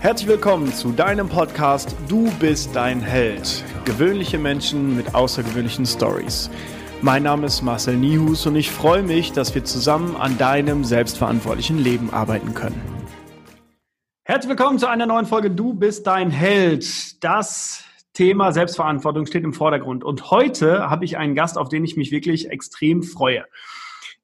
Herzlich willkommen zu deinem Podcast Du bist dein Held. Gewöhnliche Menschen mit außergewöhnlichen Stories. Mein Name ist Marcel Nihus und ich freue mich, dass wir zusammen an deinem selbstverantwortlichen Leben arbeiten können. Herzlich willkommen zu einer neuen Folge Du bist dein Held. Das Thema Selbstverantwortung steht im Vordergrund und heute habe ich einen Gast, auf den ich mich wirklich extrem freue.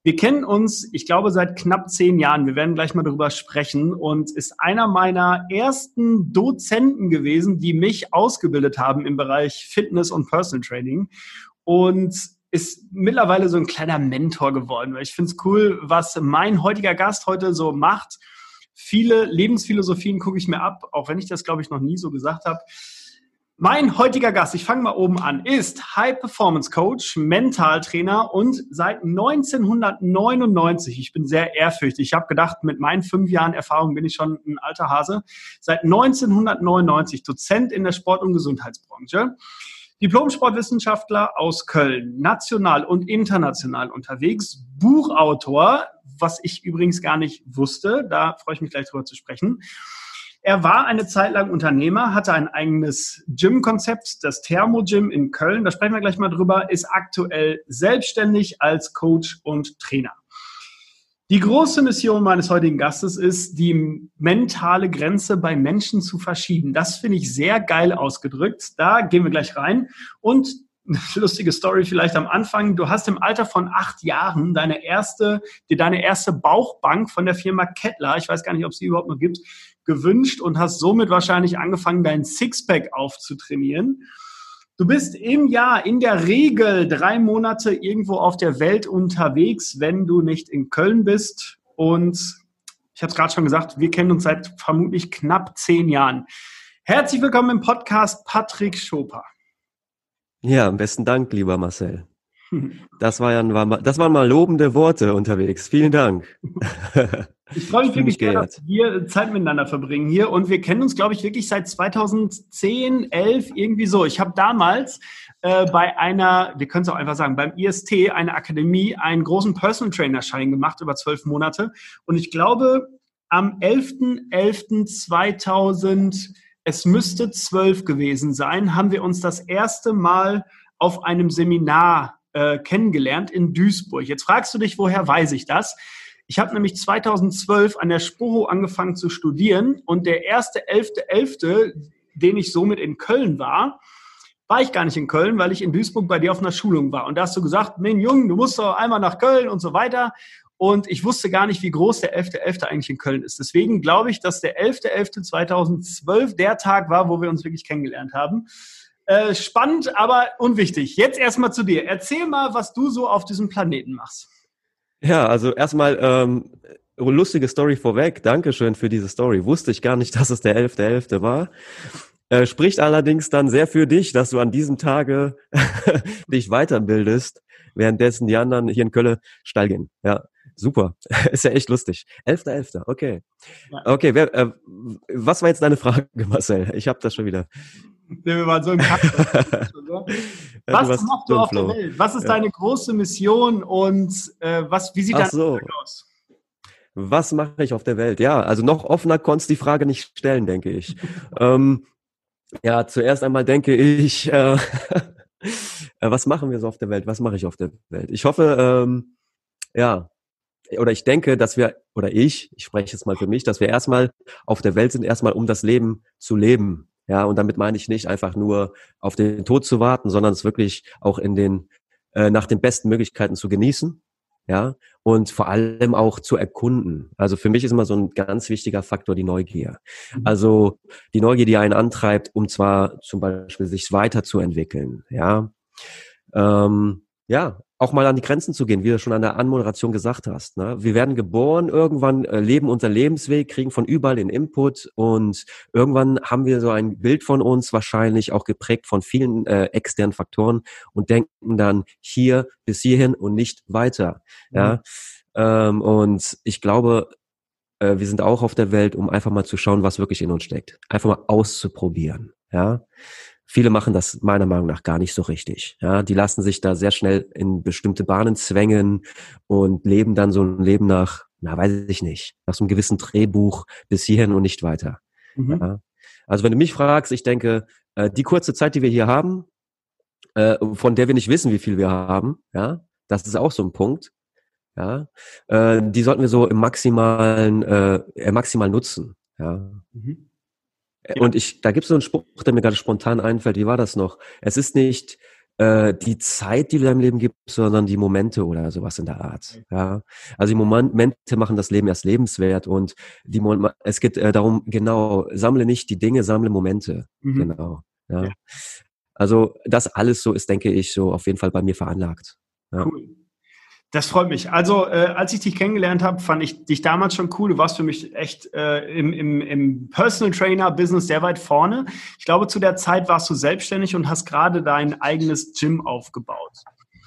Wir kennen uns, ich glaube, seit knapp zehn Jahren. Wir werden gleich mal darüber sprechen und ist einer meiner ersten Dozenten gewesen, die mich ausgebildet haben im Bereich Fitness und Personal Training und ist mittlerweile so ein kleiner Mentor geworden. Weil ich finde es cool, was mein heutiger Gast heute so macht. Viele Lebensphilosophien gucke ich mir ab, auch wenn ich das, glaube ich, noch nie so gesagt habe. Mein heutiger Gast, ich fange mal oben an, ist High Performance Coach, Mentaltrainer und seit 1999, ich bin sehr ehrfürchtig, ich habe gedacht, mit meinen fünf Jahren Erfahrung bin ich schon ein alter Hase, seit 1999 Dozent in der Sport- und Gesundheitsbranche, Diplom-Sportwissenschaftler aus Köln, national und international unterwegs, Buchautor, was ich übrigens gar nicht wusste, da freue ich mich gleich drüber zu sprechen er war eine Zeit lang Unternehmer, hatte ein eigenes Gym-Konzept, das Thermo-Gym in Köln, da sprechen wir gleich mal drüber, ist aktuell selbstständig als Coach und Trainer. Die große Mission meines heutigen Gastes ist, die mentale Grenze bei Menschen zu verschieben. Das finde ich sehr geil ausgedrückt. Da gehen wir gleich rein. Und lustige Story vielleicht am Anfang. Du hast im Alter von acht Jahren deine erste, dir deine erste Bauchbank von der Firma Kettler, ich weiß gar nicht, ob es die überhaupt noch gibt, gewünscht und hast somit wahrscheinlich angefangen, dein Sixpack aufzutrainieren. Du bist im Jahr in der Regel drei Monate irgendwo auf der Welt unterwegs, wenn du nicht in Köln bist. Und ich habe es gerade schon gesagt, wir kennen uns seit vermutlich knapp zehn Jahren. Herzlich willkommen im Podcast Patrick Schoper. Ja, am besten Dank, lieber Marcel. Das, war ja, das waren mal lobende Worte unterwegs. Vielen Dank. Ich freue mich wirklich sehr, dass wir Zeit miteinander verbringen hier und wir kennen uns, glaube ich, wirklich seit 2010, 11, irgendwie so. Ich habe damals äh, bei einer, wir können es auch einfach sagen, beim IST, einer Akademie, einen großen Personal Trainer Schein gemacht über zwölf Monate und ich glaube, am 11.11.2000, es müsste zwölf gewesen sein, haben wir uns das erste Mal auf einem Seminar äh, kennengelernt in Duisburg. Jetzt fragst du dich, woher weiß ich das? Ich habe nämlich 2012 an der Sporo angefangen zu studieren und der erste 11.11., .11., den ich somit in Köln war, war ich gar nicht in Köln, weil ich in Duisburg bei dir auf einer Schulung war. Und da hast du gesagt, mein Jungen, du musst doch einmal nach Köln und so weiter. Und ich wusste gar nicht, wie groß der 11.11. .11. eigentlich in Köln ist. Deswegen glaube ich, dass der 11.11.2012 der Tag war, wo wir uns wirklich kennengelernt haben. Äh, spannend, aber unwichtig. Jetzt erstmal zu dir. Erzähl mal, was du so auf diesem Planeten machst. Ja, also erstmal ähm, lustige Story vorweg. Dankeschön für diese Story. Wusste ich gar nicht, dass es der 11.11. .11. war. Äh, spricht allerdings dann sehr für dich, dass du an diesem Tage dich weiterbildest, währenddessen die anderen hier in Köln steil gehen. Ja, super. Ist ja echt lustig. 11.11. .11. Okay. Ja. Okay, wer, äh, was war jetzt deine Frage, Marcel? Ich habe das schon wieder. Wir waren so im Kack. was ja, machst du auf der Welt? Was ist ja. deine große Mission und äh, was, wie sieht dein so. aus? Was mache ich auf der Welt? Ja, also noch offener konntest du die Frage nicht stellen, denke ich. ähm, ja, zuerst einmal denke ich, äh, was machen wir so auf der Welt? Was mache ich auf der Welt? Ich hoffe, ähm, ja, oder ich denke, dass wir, oder ich, ich spreche jetzt mal für mich, dass wir erstmal auf der Welt sind, erstmal um das Leben zu leben. Ja, und damit meine ich nicht einfach nur auf den Tod zu warten, sondern es wirklich auch in den, äh, nach den besten Möglichkeiten zu genießen. Ja, und vor allem auch zu erkunden. Also für mich ist immer so ein ganz wichtiger Faktor die Neugier. Mhm. Also die Neugier, die einen antreibt, um zwar zum Beispiel sich weiterzuentwickeln. Ja, ähm, ja, auch mal an die Grenzen zu gehen, wie du schon an der Anmoderation gesagt hast. Ne? Wir werden geboren, irgendwann äh, leben unser Lebensweg, kriegen von überall den Input und irgendwann haben wir so ein Bild von uns, wahrscheinlich auch geprägt von vielen äh, externen Faktoren und denken dann hier bis hierhin und nicht weiter. Mhm. Ja, ähm, und ich glaube, äh, wir sind auch auf der Welt, um einfach mal zu schauen, was wirklich in uns steckt. Einfach mal auszuprobieren. Ja, viele machen das meiner Meinung nach gar nicht so richtig. Ja, die lassen sich da sehr schnell in bestimmte Bahnen zwängen und leben dann so ein Leben nach, na, weiß ich nicht, nach so einem gewissen Drehbuch bis hierhin und nicht weiter. Mhm. Ja. Also wenn du mich fragst, ich denke, äh, die kurze Zeit, die wir hier haben, äh, von der wir nicht wissen, wie viel wir haben, ja, das ist auch so ein Punkt. Ja, äh, die sollten wir so im maximalen, äh, maximal nutzen. Ja. Mhm. Ja. Und ich, da gibt es so einen Spruch, der mir gerade spontan einfällt. Wie war das noch? Es ist nicht äh, die Zeit, die du deinem Leben gibst, sondern die Momente oder sowas in der Art. Ja, also die Momente machen das Leben erst lebenswert und die es geht äh, darum, genau, sammle nicht die Dinge, sammle Momente. Mhm. Genau. Ja. ja. Also das alles so ist, denke ich, so auf jeden Fall bei mir veranlagt. Ja. Cool. Das freut mich. Also, äh, als ich dich kennengelernt habe, fand ich dich damals schon cool. Du warst für mich echt äh, im, im, im Personal Trainer Business sehr weit vorne. Ich glaube, zu der Zeit warst du selbstständig und hast gerade dein eigenes Gym aufgebaut.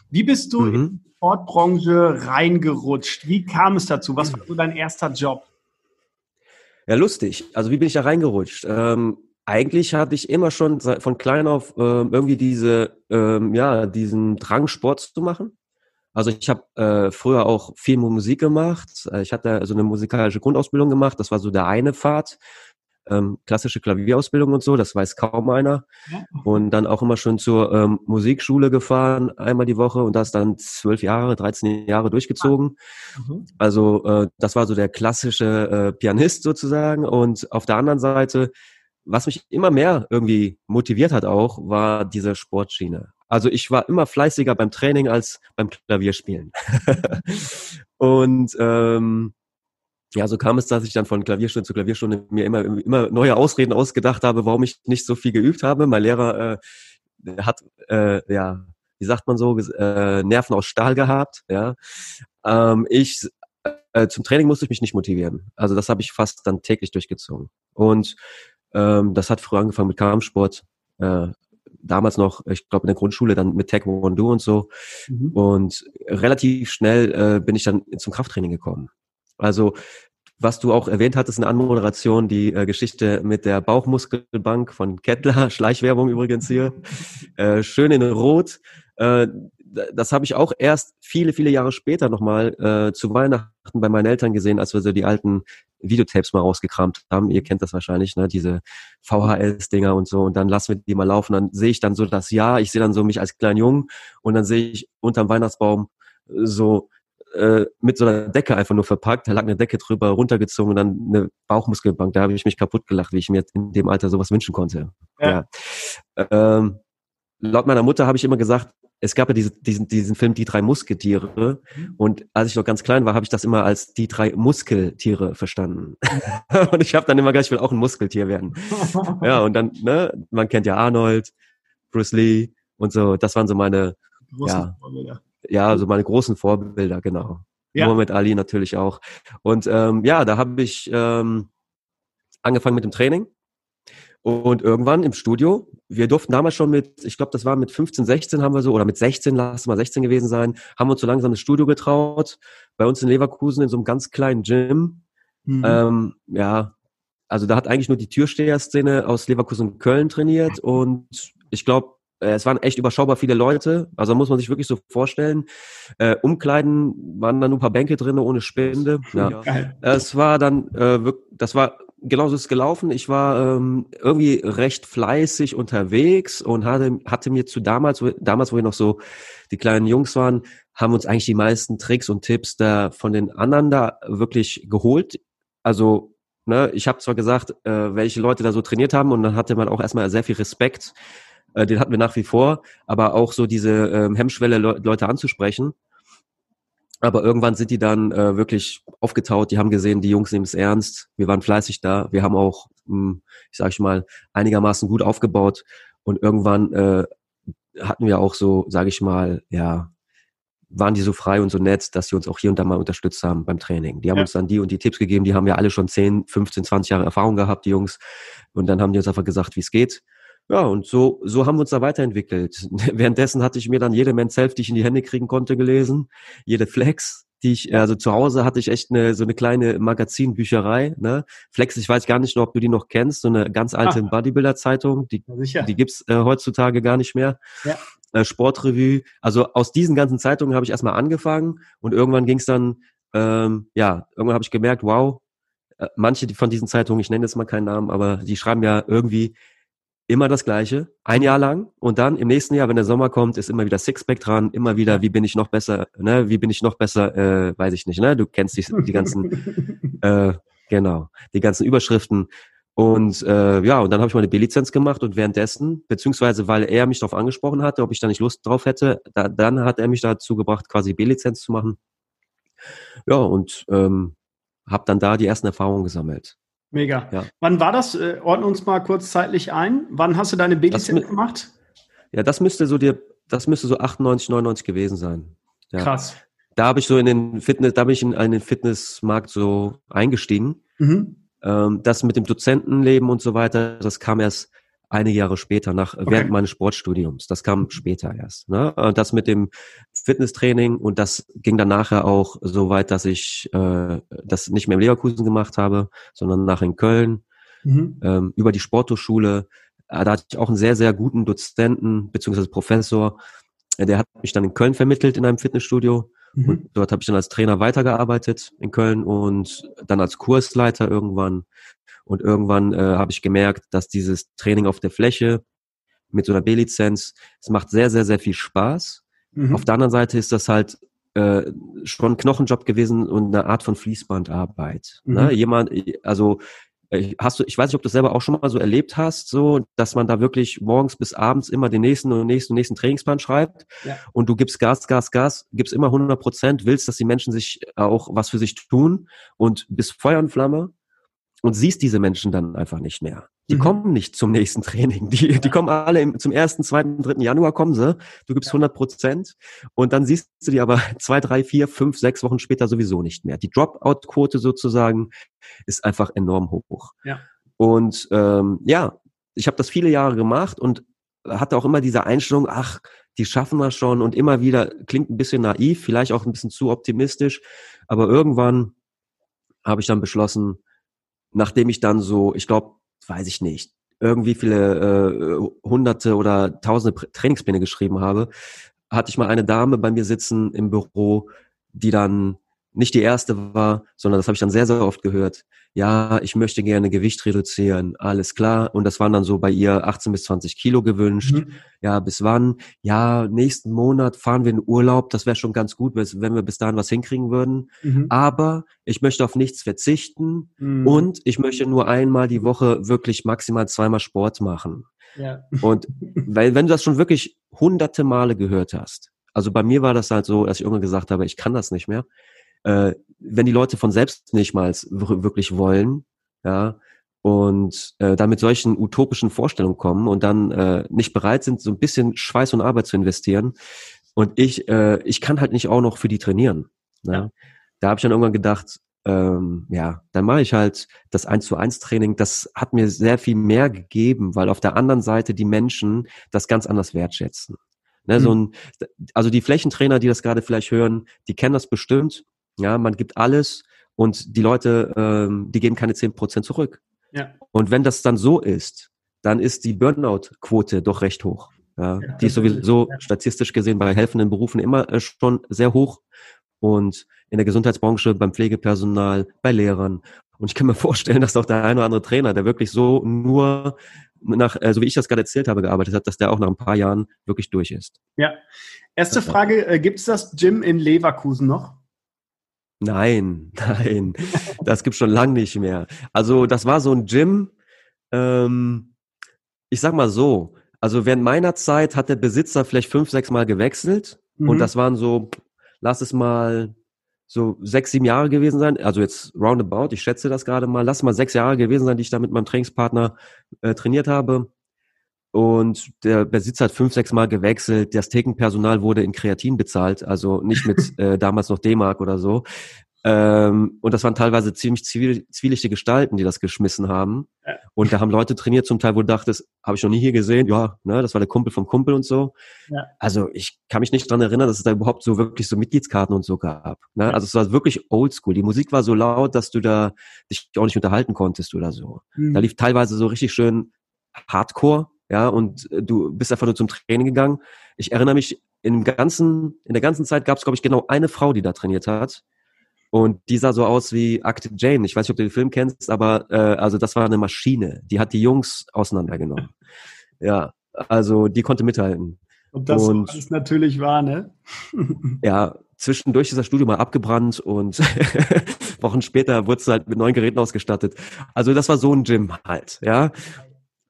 Wie bist du mhm. in die Sportbranche reingerutscht? Wie kam es dazu? Was war so dein erster Job? Ja, lustig. Also, wie bin ich da reingerutscht? Ähm, eigentlich hatte ich immer schon von klein auf ähm, irgendwie diese, ähm, ja, diesen Drang, Sport zu machen. Also ich habe äh, früher auch viel Musik gemacht. Äh, ich hatte so eine musikalische Grundausbildung gemacht. Das war so der eine Pfad. Ähm, klassische Klavierausbildung und so, das weiß kaum einer. Ja. Und dann auch immer schon zur ähm, Musikschule gefahren, einmal die Woche und das dann zwölf Jahre, 13 Jahre durchgezogen. Mhm. Also äh, das war so der klassische äh, Pianist sozusagen. Und auf der anderen Seite, was mich immer mehr irgendwie motiviert hat auch, war diese Sportschiene. Also ich war immer fleißiger beim Training als beim Klavierspielen. und ähm, ja, so kam es, dass ich dann von Klavierstunde zu Klavierstunde mir immer, immer neue Ausreden ausgedacht habe, warum ich nicht so viel geübt habe. Mein Lehrer äh, hat, äh, ja, wie sagt man so, äh, Nerven aus Stahl gehabt. Ja, ähm, ich äh, zum Training musste ich mich nicht motivieren. Also das habe ich fast dann täglich durchgezogen. Und ähm, das hat früher angefangen mit Kampfsport. Äh, damals noch, ich glaube in der Grundschule dann mit Taekwondo und so. Mhm. Und relativ schnell äh, bin ich dann zum Krafttraining gekommen. Also was du auch erwähnt hattest in der Anmoderation, die äh, Geschichte mit der Bauchmuskelbank von Kettler, Schleichwerbung übrigens hier, äh, schön in Rot. Äh, das habe ich auch erst viele, viele Jahre später nochmal äh, zu Weihnachten bei meinen Eltern gesehen, als wir so die alten Videotapes mal rausgekramt haben. Ihr kennt das wahrscheinlich, ne? diese VHS-Dinger und so. Und dann lassen wir die mal laufen. Dann sehe ich dann so das Jahr. Ich sehe dann so mich als kleinen Jungen und dann sehe ich unterm Weihnachtsbaum so äh, mit so einer Decke einfach nur verpackt. Da lag eine Decke drüber, runtergezogen und dann eine Bauchmuskelbank. Da habe ich mich kaputt gelacht, wie ich mir in dem Alter sowas wünschen konnte. Ja. ja. Ähm, laut meiner Mutter habe ich immer gesagt, es gab ja diese, diesen, diesen Film Die drei Musketiere mhm. und als ich noch ganz klein war, habe ich das immer als die drei Muskeltiere verstanden. und ich habe dann immer gleich, ich will auch ein Muskeltier werden. ja, und dann, ne, man kennt ja Arnold, Bruce Lee und so, das waren so meine, ja, ja, so meine großen Vorbilder, genau. Ja. Muhammad Ali natürlich auch. Und ähm, ja, da habe ich ähm, angefangen mit dem Training und irgendwann im Studio, wir durften damals schon mit, ich glaube, das war mit 15, 16 haben wir so, oder mit 16, lass mal 16 gewesen sein, haben uns so langsam das Studio getraut. Bei uns in Leverkusen in so einem ganz kleinen Gym. Mhm. Ähm, ja, also da hat eigentlich nur die Türsteher-Szene aus Leverkusen und Köln trainiert und ich glaube, äh, es waren echt überschaubar viele Leute. Also muss man sich wirklich so vorstellen. Äh, Umkleiden waren dann nur ein paar Bänke drin ohne Spende. Ja. Es war dann, äh, das war genauso ist es gelaufen. Ich war ähm, irgendwie recht fleißig unterwegs und hatte, hatte mir zu damals, damals, wo wir noch so die kleinen Jungs waren, haben uns eigentlich die meisten Tricks und Tipps da von den anderen da wirklich geholt. Also, ne, ich habe zwar gesagt, äh, welche Leute da so trainiert haben und dann hatte man auch erstmal sehr viel Respekt. Äh, den hatten wir nach wie vor, aber auch so diese ähm, Hemmschwelle, Le Leute anzusprechen. Aber irgendwann sind die dann äh, wirklich aufgetaut, die haben gesehen, die Jungs nehmen es ernst, wir waren fleißig da, wir haben auch, mh, hm, ich sage ich mal, einigermaßen gut aufgebaut und irgendwann äh, hatten wir auch so, sage ich mal, ja, waren die so frei und so nett, dass sie uns auch hier und da mal unterstützt haben beim Training. Die haben ja. uns dann die und die Tipps gegeben, die haben ja alle schon 10, 15, 20 Jahre Erfahrung gehabt, die Jungs. Und dann haben die uns einfach gesagt, wie es geht. Ja, und so, so haben wir uns da weiterentwickelt. Währenddessen hatte ich mir dann jede Men's Health, die ich in die Hände kriegen konnte, gelesen, jede Flex, die ich, also zu Hause hatte ich echt eine, so eine kleine Magazinbücherei, ne? Flex, ich weiß gar nicht ob du die noch kennst, so eine ganz alte ah. Bodybuilder-Zeitung, die, die gibt's äh, heutzutage gar nicht mehr. Ja. Äh, Sportrevue, also aus diesen ganzen Zeitungen habe ich erstmal angefangen und irgendwann ging es dann, ähm, ja, irgendwann habe ich gemerkt, wow, äh, manche von diesen Zeitungen, ich nenne jetzt mal keinen Namen, aber die schreiben ja irgendwie immer das Gleiche, ein Jahr lang und dann im nächsten Jahr, wenn der Sommer kommt, ist immer wieder Sixpack dran, immer wieder, wie bin ich noch besser, ne, wie bin ich noch besser, äh, weiß ich nicht, ne, du kennst die, die ganzen, äh, genau, die ganzen Überschriften und äh, ja, und dann habe ich meine B-Lizenz gemacht und währenddessen, beziehungsweise weil er mich darauf angesprochen hatte, ob ich da nicht Lust drauf hätte, da, dann hat er mich dazu gebracht, quasi B-Lizenz zu machen. Ja, und ähm, habe dann da die ersten Erfahrungen gesammelt. Mega. Ja. Wann war das? Äh, ordne uns mal kurz zeitlich ein. Wann hast du deine B-Lizenz gemacht? Ja, das müsste so dir, das müsste so 98, 99 gewesen sein. Ja. Krass. Da habe ich so in den Fitness, da bin ich in einen Fitnessmarkt so eingestiegen. Mhm. Ähm, das mit dem Dozentenleben und so weiter, das kam erst einige Jahre später, nach okay. während meines Sportstudiums. Das kam später erst. Ne? Das mit dem Fitnesstraining und das ging dann nachher auch so weit, dass ich äh, das nicht mehr im Leverkusen gemacht habe, sondern nachher in Köln mhm. ähm, über die Sporthochschule. Äh, da hatte ich auch einen sehr, sehr guten Dozenten beziehungsweise Professor. Äh, der hat mich dann in Köln vermittelt in einem Fitnessstudio. Mhm. Und dort habe ich dann als Trainer weitergearbeitet in Köln und dann als Kursleiter irgendwann und irgendwann äh, habe ich gemerkt, dass dieses Training auf der Fläche mit so einer B-Lizenz, es macht sehr, sehr, sehr viel Spaß. Mhm. Auf der anderen Seite ist das halt äh, schon ein Knochenjob gewesen und eine Art von Fließbandarbeit. Ne? Mhm. Ne? Jemand, also äh, hast du, ich weiß nicht, ob du das selber auch schon mal so erlebt hast, so, dass man da wirklich morgens bis abends immer den nächsten und nächsten und nächsten Trainingsplan schreibt ja. und du gibst Gas, Gas, Gas, gibst immer 100 Prozent, willst, dass die Menschen sich auch was für sich tun und bist Feuer und Flamme und siehst diese Menschen dann einfach nicht mehr. Die mhm. kommen nicht zum nächsten Training. Die, die kommen alle im, zum ersten, zweiten, dritten Januar kommen sie. Du gibst 100 Prozent und dann siehst du die aber zwei, drei, vier, fünf, sechs Wochen später sowieso nicht mehr. Die Dropout-Quote sozusagen ist einfach enorm hoch. Ja. Und ähm, ja, ich habe das viele Jahre gemacht und hatte auch immer diese Einstellung, ach, die schaffen das schon und immer wieder klingt ein bisschen naiv, vielleicht auch ein bisschen zu optimistisch, aber irgendwann habe ich dann beschlossen, nachdem ich dann so, ich glaube, weiß ich nicht, irgendwie viele äh, hunderte oder tausende Trainingspläne geschrieben habe, hatte ich mal eine Dame bei mir sitzen im Büro, die dann nicht die erste war, sondern das habe ich dann sehr, sehr oft gehört. Ja, ich möchte gerne Gewicht reduzieren, alles klar. Und das waren dann so bei ihr 18 bis 20 Kilo gewünscht. Mhm. Ja, bis wann? Ja, nächsten Monat fahren wir in Urlaub. Das wäre schon ganz gut, wenn wir bis dahin was hinkriegen würden. Mhm. Aber ich möchte auf nichts verzichten mhm. und ich möchte nur einmal die Woche wirklich maximal zweimal Sport machen. Ja. Und weil, wenn du das schon wirklich hunderte Male gehört hast, also bei mir war das halt so, dass ich irgendwann gesagt habe, ich kann das nicht mehr äh, wenn die Leute von selbst nicht mal wirklich wollen, ja, und äh, dann mit solchen utopischen Vorstellungen kommen und dann äh, nicht bereit sind, so ein bisschen Schweiß und Arbeit zu investieren. Und ich, äh, ich kann halt nicht auch noch für die trainieren. Ne? Ja. Da habe ich dann irgendwann gedacht, ähm, ja, dann mache ich halt das 1 zu 1 Training. Das hat mir sehr viel mehr gegeben, weil auf der anderen Seite die Menschen das ganz anders wertschätzen. Ne, mhm. so ein, also die Flächentrainer, die das gerade vielleicht hören, die kennen das bestimmt. Ja, man gibt alles und die Leute, ähm, die geben keine zehn Prozent zurück. Ja. Und wenn das dann so ist, dann ist die Burnout-Quote doch recht hoch. Ja, ja die ist sowieso ja. statistisch gesehen bei helfenden Berufen immer äh, schon sehr hoch und in der Gesundheitsbranche, beim Pflegepersonal, bei Lehrern. Und ich kann mir vorstellen, dass auch der eine oder andere Trainer, der wirklich so nur nach, äh, so wie ich das gerade erzählt habe, gearbeitet hat, dass der auch nach ein paar Jahren wirklich durch ist. Ja. Erste Frage, äh, gibt es das Gym in Leverkusen noch? Nein, nein, das gibt's schon lang nicht mehr. Also das war so ein Gym, ähm, ich sag mal so, also während meiner Zeit hat der Besitzer vielleicht fünf, sechs Mal gewechselt mhm. und das waren so, lass es mal so sechs, sieben Jahre gewesen sein, also jetzt roundabout, ich schätze das gerade mal, lass mal sechs Jahre gewesen sein, die ich da mit meinem Trainingspartner äh, trainiert habe. Und der Besitzer hat fünf, sechs Mal gewechselt. Das Thekenpersonal wurde in Kreatin bezahlt, also nicht mit äh, damals noch D-Mark oder so. Ähm, und das waren teilweise ziemlich zivil, zwielichte Gestalten, die das geschmissen haben. Ja. Und da haben Leute trainiert, zum Teil, wo du dachtest, habe ich noch nie hier gesehen. Ja, ne, das war der Kumpel vom Kumpel und so. Ja. Also ich kann mich nicht dran erinnern, dass es da überhaupt so wirklich so Mitgliedskarten und so gab. Ne? Ja. Also es war wirklich oldschool. Die Musik war so laut, dass du da dich auch nicht unterhalten konntest oder so. Mhm. Da lief teilweise so richtig schön Hardcore, ja, und äh, du bist einfach nur zum Training gegangen. Ich erinnere mich, in, ganzen, in der ganzen Zeit gab es, glaube ich, genau eine Frau, die da trainiert hat. Und die sah so aus wie Akte Jane. Ich weiß nicht, ob du den Film kennst, aber äh, also das war eine Maschine. Die hat die Jungs auseinandergenommen. Ja, also die konnte mithalten. Und das und, alles natürlich war, ne? ja, zwischendurch ist das Studio mal abgebrannt und Wochen später wurde es halt mit neuen Geräten ausgestattet. Also das war so ein Gym halt, ja.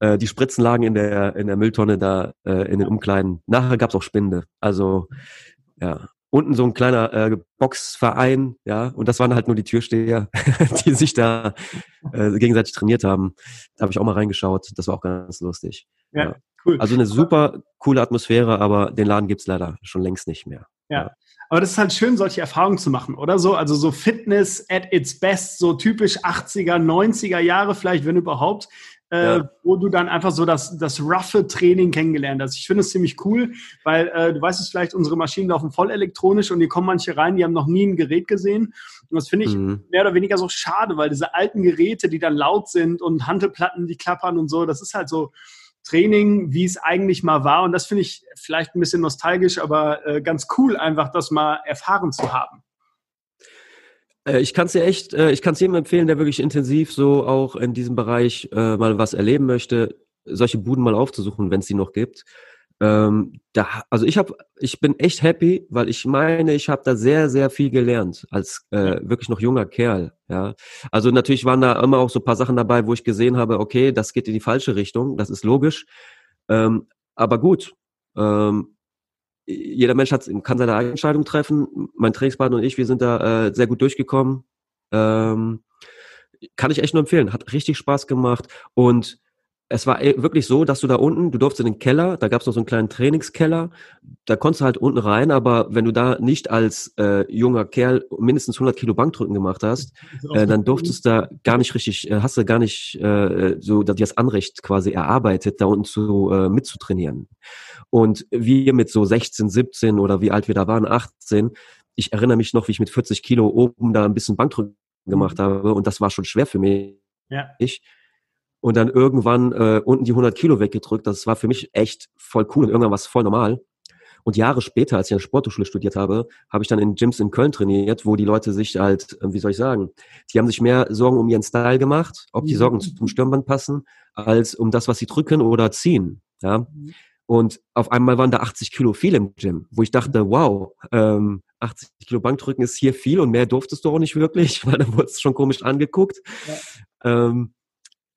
Äh, die Spritzen lagen in der, in der Mülltonne da äh, in den Umkleiden. Nachher gab's auch Spinde. Also ja, unten so ein kleiner äh, Boxverein, ja, und das waren halt nur die Türsteher, die sich da äh, gegenseitig trainiert haben. Da habe ich auch mal reingeschaut, das war auch ganz lustig. Ja, ja, cool. Also eine super coole Atmosphäre, aber den Laden gibt's leider schon längst nicht mehr. Ja. ja. Aber das ist halt schön, solche Erfahrungen zu machen, oder so? Also so Fitness at its best, so typisch 80er, 90er Jahre vielleicht, wenn überhaupt äh, ja. wo du dann einfach so das, das roughe Training kennengelernt hast. Ich finde es ziemlich cool, weil äh, du weißt es vielleicht, unsere Maschinen laufen voll elektronisch und hier kommen manche rein, die haben noch nie ein Gerät gesehen. Und das finde ich mhm. mehr oder weniger so schade, weil diese alten Geräte, die dann laut sind und Handelplatten, die klappern und so, das ist halt so Training, wie es eigentlich mal war. Und das finde ich vielleicht ein bisschen nostalgisch, aber äh, ganz cool, einfach das mal erfahren zu haben. Äh, ich kann es dir echt, äh, ich kann es jedem empfehlen, der wirklich intensiv so auch in diesem Bereich äh, mal was erleben möchte, solche Buden mal aufzusuchen, wenn es die noch gibt. Ähm, da, also ich habe, ich bin echt happy, weil ich meine, ich habe da sehr, sehr viel gelernt als äh, wirklich noch junger Kerl. Ja, also natürlich waren da immer auch so paar Sachen dabei, wo ich gesehen habe, okay, das geht in die falsche Richtung, das ist logisch. Ähm, aber gut, ähm, jeder Mensch hat, kann seine eigene Entscheidung treffen. Mein Trainingspartner und ich, wir sind da äh, sehr gut durchgekommen. Ähm, kann ich echt nur empfehlen. Hat richtig Spaß gemacht. Und es war wirklich so, dass du da unten, du durfst in den Keller, da gab es noch so einen kleinen Trainingskeller, da konntest du halt unten rein, aber wenn du da nicht als äh, junger Kerl mindestens 100 Kilo Bankdrücken gemacht hast, äh, dann durftest du da gar nicht richtig, äh, hast du gar nicht äh, so das Anrecht quasi erarbeitet, da unten zu äh, mitzutrainieren. Und wir mit so 16, 17 oder wie alt wir da waren, 18, ich erinnere mich noch, wie ich mit 40 Kilo oben da ein bisschen Bankdrücken gemacht mhm. habe und das war schon schwer für mich. Ja. Ich, und dann irgendwann äh, unten die 100 Kilo weggedrückt. Das war für mich echt voll cool und irgendwann war es voll normal. Und Jahre später, als ich an der Sporthochschule studiert habe, habe ich dann in Gyms in Köln trainiert, wo die Leute sich halt, äh, wie soll ich sagen, die haben sich mehr Sorgen um ihren Style gemacht, ob die mhm. Sorgen zum Stirnband passen, als um das, was sie drücken oder ziehen. Ja. Und auf einmal waren da 80 Kilo viel im Gym, wo ich dachte, wow, ähm, 80 Kilo Bankdrücken ist hier viel und mehr durftest du auch nicht wirklich, weil dann wurdest du schon komisch angeguckt. Ja. Ähm,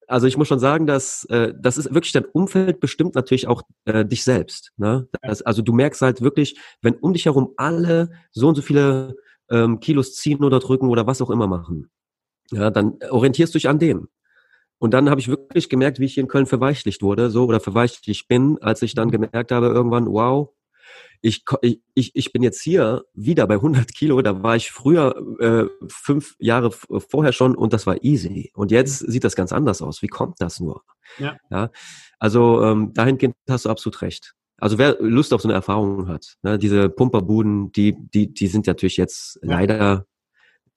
also ich muss schon sagen, dass äh, das ist wirklich dein Umfeld bestimmt natürlich auch äh, dich selbst. Ne? Das, also du merkst halt wirklich, wenn um dich herum alle so und so viele ähm, Kilos ziehen oder drücken oder was auch immer machen, ja, dann orientierst du dich an dem. Und dann habe ich wirklich gemerkt, wie ich hier in Köln verweichlicht wurde, so oder verweichlicht bin, als ich dann mhm. gemerkt habe, irgendwann, wow, ich, ich, ich bin jetzt hier wieder bei 100 Kilo, da war ich früher äh, fünf Jahre vorher schon und das war easy. Und jetzt sieht das ganz anders aus. Wie kommt das nur? Ja. ja also ähm, dahingehend hast du absolut recht. Also wer Lust auf so eine Erfahrung hat, ne, diese Pumperbuden, die, die, die sind natürlich jetzt ja. leider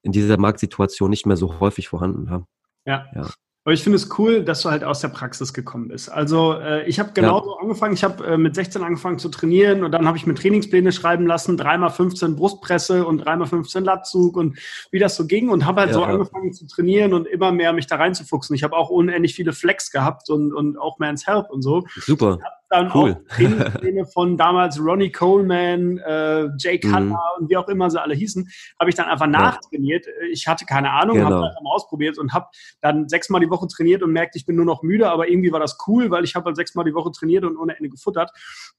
in dieser Marktsituation nicht mehr so häufig vorhanden. Ja. ja. ja. Aber ich finde es cool, dass du halt aus der Praxis gekommen bist. Also äh, ich habe genauso ja. angefangen. Ich habe äh, mit 16 angefangen zu trainieren und dann habe ich mir Trainingspläne schreiben lassen, dreimal 15 Brustpresse und dreimal 15 Latzug und wie das so ging und habe halt ja, so ja. angefangen zu trainieren und immer mehr mich da reinzufuchsen. Ich habe auch unendlich viele Flex gehabt und, und auch Man's Help und so. Super dann cool. auch Trainingspläne von damals Ronnie Coleman, äh, Jay Cutler mhm. und wie auch immer sie alle hießen, habe ich dann einfach nachtrainiert. Ich hatte keine Ahnung, genau. habe einfach mal ausprobiert und habe dann sechsmal die Woche trainiert und merkte, ich bin nur noch müde, aber irgendwie war das cool, weil ich habe halt sechsmal die Woche trainiert und ohne Ende gefuttert.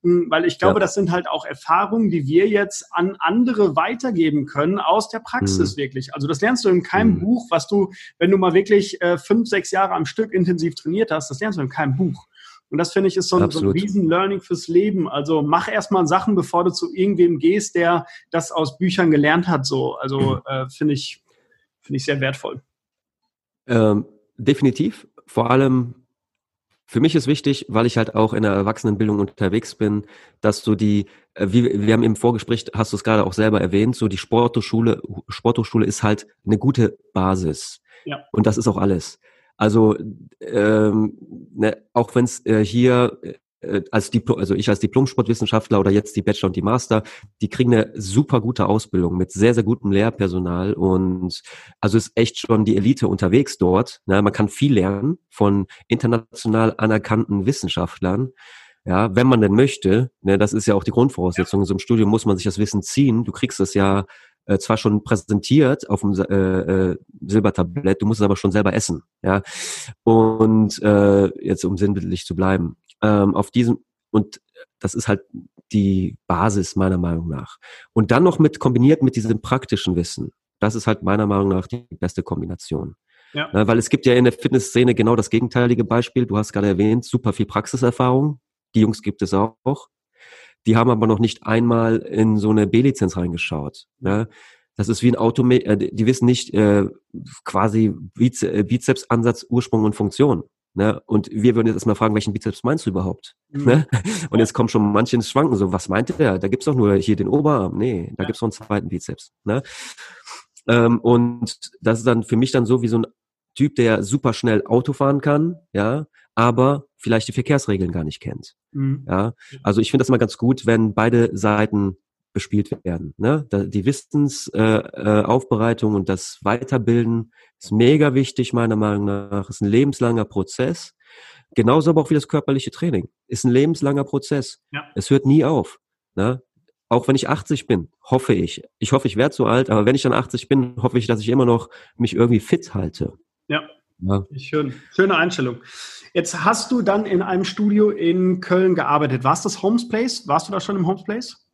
Hm, weil ich glaube, ja. das sind halt auch Erfahrungen, die wir jetzt an andere weitergeben können aus der Praxis mhm. wirklich. Also das lernst du in keinem mhm. Buch, was du, wenn du mal wirklich äh, fünf, sechs Jahre am Stück intensiv trainiert hast, das lernst du in keinem Buch. Und das finde ich ist so ein, so ein Riesen-Learning fürs Leben. Also mach erstmal Sachen, bevor du zu irgendwem gehst, der das aus Büchern gelernt hat. So, also mhm. äh, finde ich Finde ich sehr wertvoll. Ähm, definitiv. Vor allem für mich ist wichtig, weil ich halt auch in der Erwachsenenbildung unterwegs bin, dass du die, äh, wie wir haben im Vorgespräch, hast du es gerade auch selber erwähnt, so die Sporthochschule, Sporthochschule ist halt eine gute Basis. Ja. Und das ist auch alles. Also ähm, ne, auch wenn es äh, hier äh, als Diplom, also ich als Diplom-Sportwissenschaftler oder jetzt die Bachelor und die Master, die kriegen eine super gute Ausbildung mit sehr, sehr gutem Lehrpersonal und also ist echt schon die Elite unterwegs dort. Ne? Man kann viel lernen von international anerkannten Wissenschaftlern. Ja, wenn man denn möchte, ne, das ist ja auch die Grundvoraussetzung. In so einem Studium muss man sich das Wissen ziehen. Du kriegst es ja äh, zwar schon präsentiert auf dem äh, äh, Silbertablett, du musst es aber schon selber essen. Ja, und äh, jetzt um sinnbildlich zu bleiben ähm, auf diesem, und das ist halt die Basis meiner Meinung nach. Und dann noch mit kombiniert mit diesem praktischen Wissen. Das ist halt meiner Meinung nach die beste Kombination. Ja. Na, weil es gibt ja in der Fitnessszene genau das gegenteilige Beispiel. Du hast gerade erwähnt, super viel Praxiserfahrung. Die Jungs gibt es auch. Die haben aber noch nicht einmal in so eine B-Lizenz reingeschaut. Ne? Das ist wie ein Auto, äh, die wissen nicht äh, quasi äh, Bizeps-Ansatz, Ursprung und Funktion. Ne? Und wir würden jetzt erstmal fragen, welchen Bizeps meinst du überhaupt? Mhm. Ne? Und jetzt kommen schon manche ins Schwanken, so, was meinte der? Da gibt's doch nur hier den Oberarm. Nee, da ja. gibt's noch einen zweiten Bizeps. Ne? Ähm, und das ist dann für mich dann so wie so ein Typ, der super schnell Auto fahren kann, ja, aber vielleicht die Verkehrsregeln gar nicht kennt. Mhm. Ja, also ich finde das mal ganz gut, wenn beide Seiten bespielt werden. Ne? Die Wissensaufbereitung äh, äh, und das Weiterbilden ist mega wichtig, meiner Meinung nach. Ist ein lebenslanger Prozess. Genauso aber auch wie das körperliche Training. Ist ein lebenslanger Prozess. Ja. Es hört nie auf. Ne? Auch wenn ich 80 bin, hoffe ich. Ich hoffe, ich werde so alt, aber wenn ich dann 80 bin, hoffe ich, dass ich immer noch mich irgendwie fit halte. Ja. Ja. Schön. Schöne Einstellung. Jetzt hast du dann in einem Studio in Köln gearbeitet. Warst das Homes Place? Warst du da schon im Homes Place?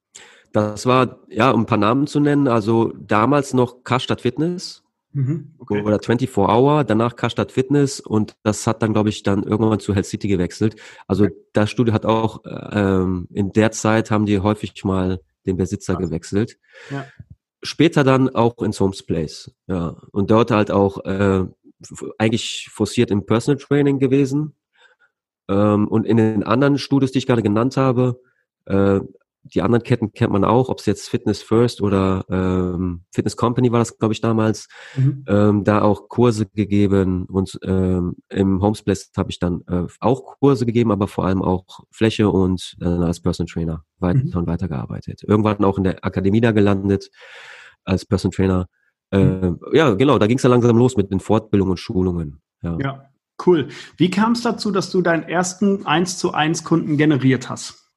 Das war, ja, um ein paar Namen zu nennen, also damals noch Karstadt Fitness mhm, okay. oder 24 Hour, danach Karstadt Fitness und das hat dann, glaube ich, dann irgendwann zu Health City gewechselt. Also okay. das Studio hat auch, ähm, in der Zeit haben die häufig mal den Besitzer ja. gewechselt. Ja. Später dann auch ins Homes Place, ja. Und dort halt auch äh, eigentlich forciert im Personal Training gewesen. Ähm, und in den anderen Studios, die ich gerade genannt habe, äh, die anderen Ketten kennt man auch, ob es jetzt Fitness First oder ähm, Fitness Company war das, glaube ich, damals, mhm. ähm, da auch Kurse gegeben und ähm, im Homesplace habe ich dann äh, auch Kurse gegeben, aber vor allem auch Fläche und äh, als Personal Trainer weiter mhm. und weiter gearbeitet. Irgendwann auch in der Akademie da gelandet als Personal Trainer. Äh. Ja, genau, da ging es ja langsam los mit den Fortbildungen und Schulungen. Ja. ja, cool. Wie kam es dazu, dass du deinen ersten 1 zu 1 Kunden generiert hast?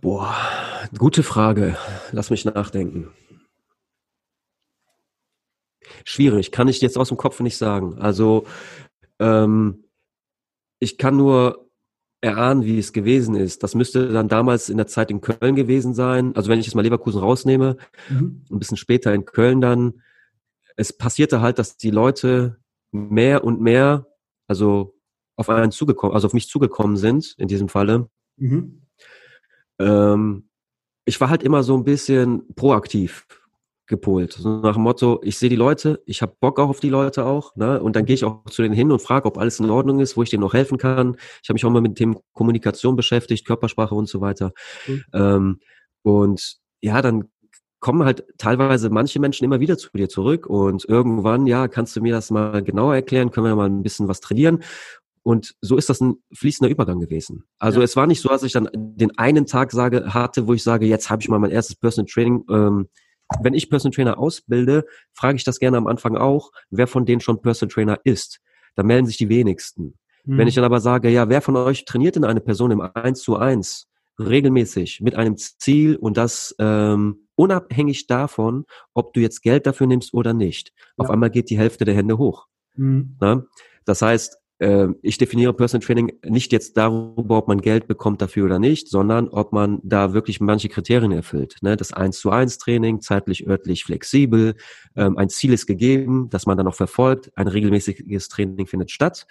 Boah, gute Frage. Lass mich nachdenken. Schwierig, kann ich jetzt aus dem Kopf nicht sagen. Also ähm, ich kann nur erahnen, wie es gewesen ist. Das müsste dann damals in der Zeit in Köln gewesen sein. Also wenn ich jetzt mal Leverkusen rausnehme, mhm. ein bisschen später in Köln dann. Es passierte halt, dass die Leute mehr und mehr, also auf einen zugekommen, also auf mich zugekommen sind in diesem Falle. Mhm ähm, ich war halt immer so ein bisschen proaktiv gepolt. So nach dem Motto, ich sehe die Leute, ich habe Bock auch auf die Leute auch, ne? Und dann gehe ich auch zu denen hin und frage, ob alles in Ordnung ist, wo ich denen noch helfen kann. Ich habe mich auch mal mit dem Kommunikation beschäftigt, Körpersprache und so weiter. Mhm. Ähm, und ja, dann kommen halt teilweise manche Menschen immer wieder zu dir zurück und irgendwann, ja, kannst du mir das mal genauer erklären, können wir mal ein bisschen was trainieren. Und so ist das ein fließender Übergang gewesen. Also ja. es war nicht so, dass ich dann den einen Tag sage, hatte, wo ich sage, jetzt habe ich mal mein erstes Personal Training. Ähm, wenn ich Personal Trainer ausbilde, frage ich das gerne am Anfang auch, wer von denen schon Personal Trainer ist. Da melden sich die wenigsten. Mhm. Wenn ich dann aber sage, ja, wer von euch trainiert denn eine Person im 1 zu 1 regelmäßig mit einem Ziel und das ähm, unabhängig davon, ob du jetzt Geld dafür nimmst oder nicht. Ja. Auf einmal geht die Hälfte der Hände hoch. Mhm. Das heißt, ich definiere Personal Training nicht jetzt darüber, ob man Geld bekommt dafür oder nicht, sondern ob man da wirklich manche Kriterien erfüllt. Ne? Das 1 zu 1 Training, zeitlich, örtlich flexibel, ähm, ein Ziel ist gegeben, das man dann auch verfolgt, ein regelmäßiges Training findet statt.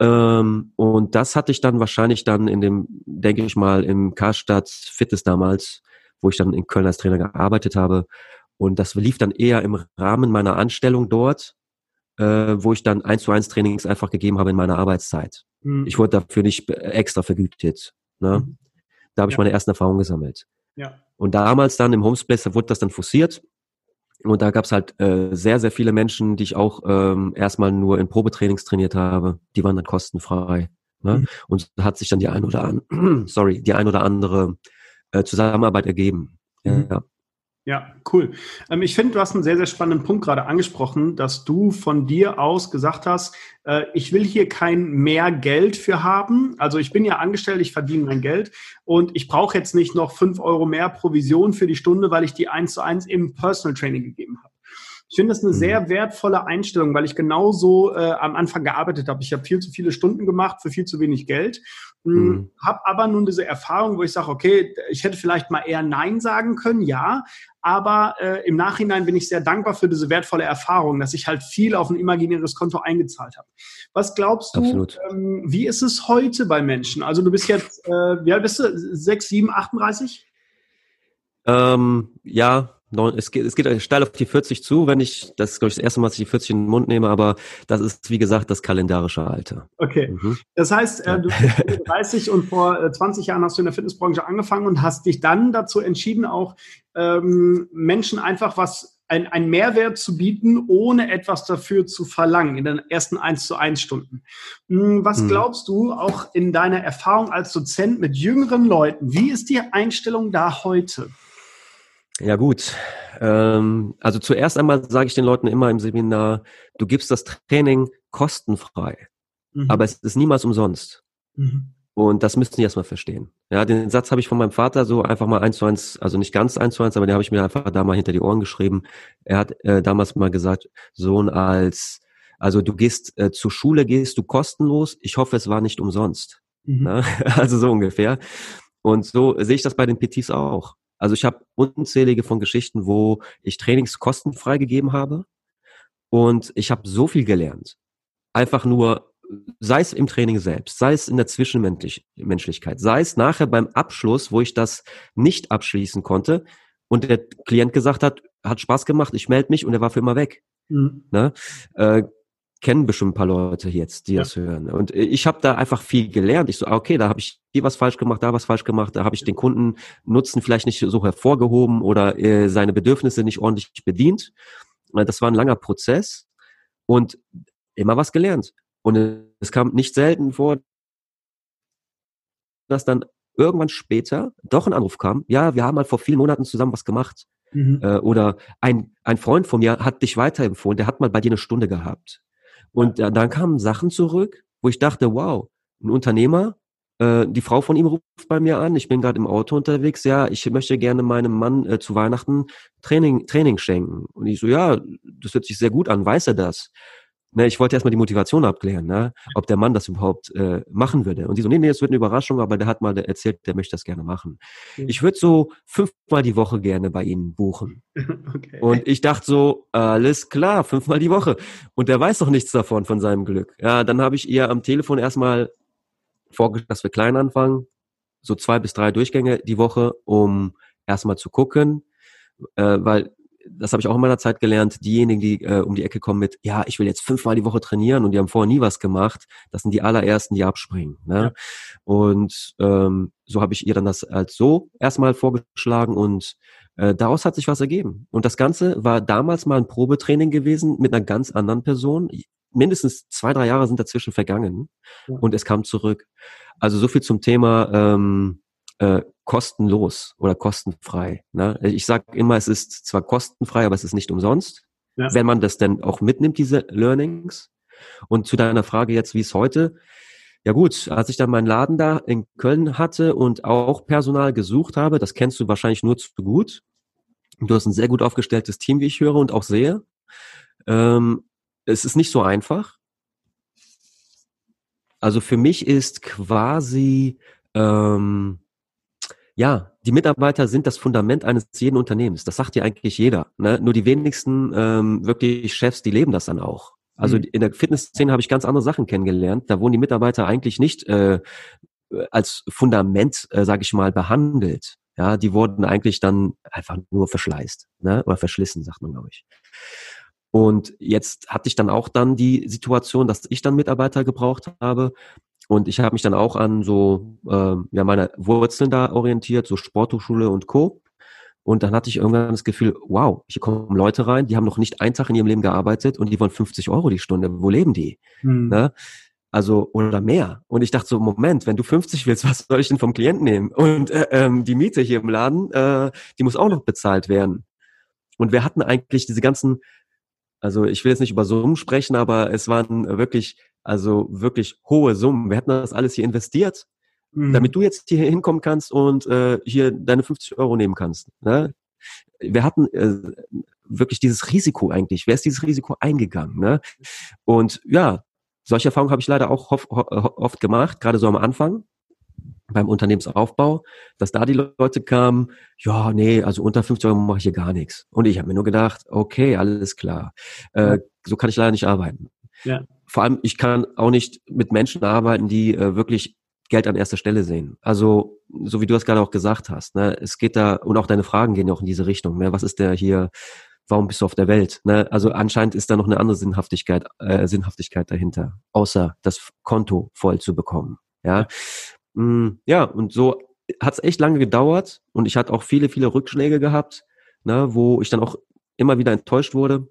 Ähm, und das hatte ich dann wahrscheinlich dann in dem, denke ich mal, im Karstadt Fitness damals, wo ich dann in Köln als Trainer gearbeitet habe. Und das lief dann eher im Rahmen meiner Anstellung dort, äh, wo ich dann eins zu eins Trainings einfach gegeben habe in meiner Arbeitszeit. Mhm. Ich wurde dafür nicht extra vergütet. Ne? Mhm. Da habe ich ja. meine ersten Erfahrungen gesammelt. Ja. Und damals dann im Homespace, wurde das dann forciert. Und da gab es halt äh, sehr, sehr viele Menschen, die ich auch ähm, erstmal nur in Probetrainings trainiert habe. Die waren dann kostenfrei. Ne? Mhm. Und hat sich dann die ein oder an, sorry, die ein oder andere äh, Zusammenarbeit ergeben. Mhm. Ja. Ja, cool. Ähm, ich finde, du hast einen sehr, sehr spannenden Punkt gerade angesprochen, dass du von dir aus gesagt hast, äh, ich will hier kein mehr Geld für haben. Also ich bin ja angestellt, ich verdiene mein Geld und ich brauche jetzt nicht noch fünf Euro mehr Provision für die Stunde, weil ich die eins zu eins im Personal Training gegeben habe. Ich finde das eine mhm. sehr wertvolle Einstellung, weil ich genauso äh, am Anfang gearbeitet habe. Ich habe viel zu viele Stunden gemacht für viel zu wenig Geld. Hm, mhm. Habe aber nun diese Erfahrung, wo ich sage, okay, ich hätte vielleicht mal eher Nein sagen können, ja, aber äh, im Nachhinein bin ich sehr dankbar für diese wertvolle Erfahrung, dass ich halt viel auf ein imaginäres Konto eingezahlt habe. Was glaubst du, ähm, wie ist es heute bei Menschen? Also du bist jetzt, äh, wie alt bist du? 6, 7, 38? Ähm, ja, es geht, es geht steil auf die 40 zu, wenn ich, das ist glaube ich das erste Mal, dass ich die 40 in den Mund nehme, aber das ist, wie gesagt, das kalendarische Alter. Okay. Mhm. Das heißt, äh, du bist 30 und vor 20 äh, Jahren hast du in der Fitnessbranche angefangen und hast dich dann dazu entschieden, auch ähm, Menschen einfach was ein, ein Mehrwert zu bieten, ohne etwas dafür zu verlangen in den ersten 1 zu 1 Stunden. Hm, was mhm. glaubst du, auch in deiner Erfahrung als Dozent mit jüngeren Leuten, wie ist die Einstellung da heute? Ja gut. Ähm, also zuerst einmal sage ich den Leuten immer im Seminar, du gibst das Training kostenfrei, mhm. aber es ist niemals umsonst. Mhm. Und das müssen die erstmal verstehen. Ja, den Satz habe ich von meinem Vater so einfach mal eins zu eins, also nicht ganz eins zu eins, aber den habe ich mir einfach da mal hinter die Ohren geschrieben. Er hat äh, damals mal gesagt, Sohn als, also du gehst äh, zur Schule, gehst du kostenlos. Ich hoffe, es war nicht umsonst. Mhm. Ja? Also so ungefähr. Und so sehe ich das bei den PTs auch. Also ich habe unzählige von Geschichten, wo ich Trainings kostenfrei gegeben habe und ich habe so viel gelernt. Einfach nur, sei es im Training selbst, sei es in der Zwischenmenschlichkeit, sei es nachher beim Abschluss, wo ich das nicht abschließen konnte und der Klient gesagt hat, hat Spaß gemacht, ich melde mich und er war für immer weg. Mhm. Ne? Äh, kennen bestimmt ein paar Leute jetzt, die ja. das hören. Und ich habe da einfach viel gelernt. Ich so, ah, okay, da habe ich hier was falsch gemacht, da was falsch gemacht, da habe ich den Kunden Nutzen vielleicht nicht so hervorgehoben oder äh, seine Bedürfnisse nicht ordentlich bedient. Äh, das war ein langer Prozess und immer was gelernt. Und es kam nicht selten vor, dass dann irgendwann später doch ein Anruf kam, ja, wir haben mal vor vielen Monaten zusammen was gemacht. Mhm. Äh, oder ein, ein Freund von mir hat dich weiterempfohlen, der hat mal bei dir eine Stunde gehabt. Und ja. dann kamen Sachen zurück, wo ich dachte, wow, ein Unternehmer, äh, die Frau von ihm ruft bei mir an, ich bin gerade im Auto unterwegs, ja, ich möchte gerne meinem Mann äh, zu Weihnachten Training, Training schenken. Und ich so, ja, das hört sich sehr gut an, weiß er das? Ne, ich wollte erstmal die Motivation abklären, ne, ob der Mann das überhaupt äh, machen würde. Und die so, nee, nee, das wird eine Überraschung, aber der hat mal erzählt, der möchte das gerne machen. Mhm. Ich würde so fünfmal die Woche gerne bei Ihnen buchen. Okay. Und ich dachte so, alles klar, fünfmal die Woche. Und der weiß doch nichts davon, von seinem Glück. Ja, dann habe ich ihr am Telefon erstmal vorgeschlagen, dass wir klein anfangen, so zwei bis drei Durchgänge die Woche, um erstmal zu gucken, äh, weil das habe ich auch in meiner Zeit gelernt, diejenigen, die äh, um die Ecke kommen mit, ja, ich will jetzt fünfmal die Woche trainieren und die haben vorher nie was gemacht, das sind die allerersten, die abspringen. Ne? Ja. Und ähm, so habe ich ihr dann das als so erstmal vorgeschlagen und äh, daraus hat sich was ergeben. Und das Ganze war damals mal ein Probetraining gewesen mit einer ganz anderen Person. Mindestens zwei, drei Jahre sind dazwischen vergangen ja. und es kam zurück. Also so viel zum Thema ähm, äh, kostenlos oder kostenfrei. Ne? Ich sage immer, es ist zwar kostenfrei, aber es ist nicht umsonst, ja. wenn man das denn auch mitnimmt, diese Learnings. Und zu deiner Frage jetzt, wie es heute, ja gut, als ich dann meinen Laden da in Köln hatte und auch Personal gesucht habe, das kennst du wahrscheinlich nur zu gut. Du hast ein sehr gut aufgestelltes Team, wie ich höre und auch sehe. Ähm, es ist nicht so einfach. Also für mich ist quasi ähm, ja, die Mitarbeiter sind das Fundament eines jeden Unternehmens. Das sagt ja eigentlich jeder. Ne? Nur die wenigsten ähm, wirklich Chefs, die leben das dann auch. Also mhm. in der Fitnessszene habe ich ganz andere Sachen kennengelernt. Da wurden die Mitarbeiter eigentlich nicht äh, als Fundament, äh, sage ich mal, behandelt. Ja, die wurden eigentlich dann einfach nur verschleißt, ne? Oder verschlissen, sagt man, glaube ich. Und jetzt hatte ich dann auch dann die Situation, dass ich dann Mitarbeiter gebraucht habe. Und ich habe mich dann auch an so äh, ja meine Wurzeln da orientiert, so Sporthochschule und Co. Und dann hatte ich irgendwann das Gefühl, wow, hier kommen Leute rein, die haben noch nicht einen Tag in ihrem Leben gearbeitet und die wollen 50 Euro die Stunde. Wo leben die? Hm. Ne? Also, oder mehr. Und ich dachte so, Moment, wenn du 50 willst, was soll ich denn vom Klienten nehmen? Und äh, ähm, die Miete hier im Laden, äh, die muss auch noch bezahlt werden. Und wir hatten eigentlich diese ganzen, also ich will jetzt nicht über Summen sprechen, aber es waren wirklich, also wirklich hohe Summen. Wir hatten das alles hier investiert mhm. damit du jetzt hier hinkommen kannst und äh, hier deine 50 Euro nehmen kannst. Ne? Wir hatten äh, wirklich dieses Risiko eigentlich. Wer ist dieses Risiko eingegangen? Ne? Und ja, solche Erfahrungen habe ich leider auch oft gemacht, gerade so am Anfang beim Unternehmensaufbau, dass da die Leute kamen, ja, nee, also unter 50 Euro mache ich hier gar nichts. Und ich habe mir nur gedacht, okay, alles klar. Äh, so kann ich leider nicht arbeiten. Ja. Vor allem, ich kann auch nicht mit Menschen arbeiten, die äh, wirklich Geld an erster Stelle sehen. Also, so wie du es gerade auch gesagt hast, ne, es geht da, und auch deine Fragen gehen ja auch in diese Richtung, ne, was ist der hier, warum bist du auf der Welt? Ne? Also anscheinend ist da noch eine andere Sinnhaftigkeit, äh, Sinnhaftigkeit dahinter, außer das Konto voll zu bekommen. Ja, ja und so hat es echt lange gedauert und ich hatte auch viele, viele Rückschläge gehabt, ne, wo ich dann auch immer wieder enttäuscht wurde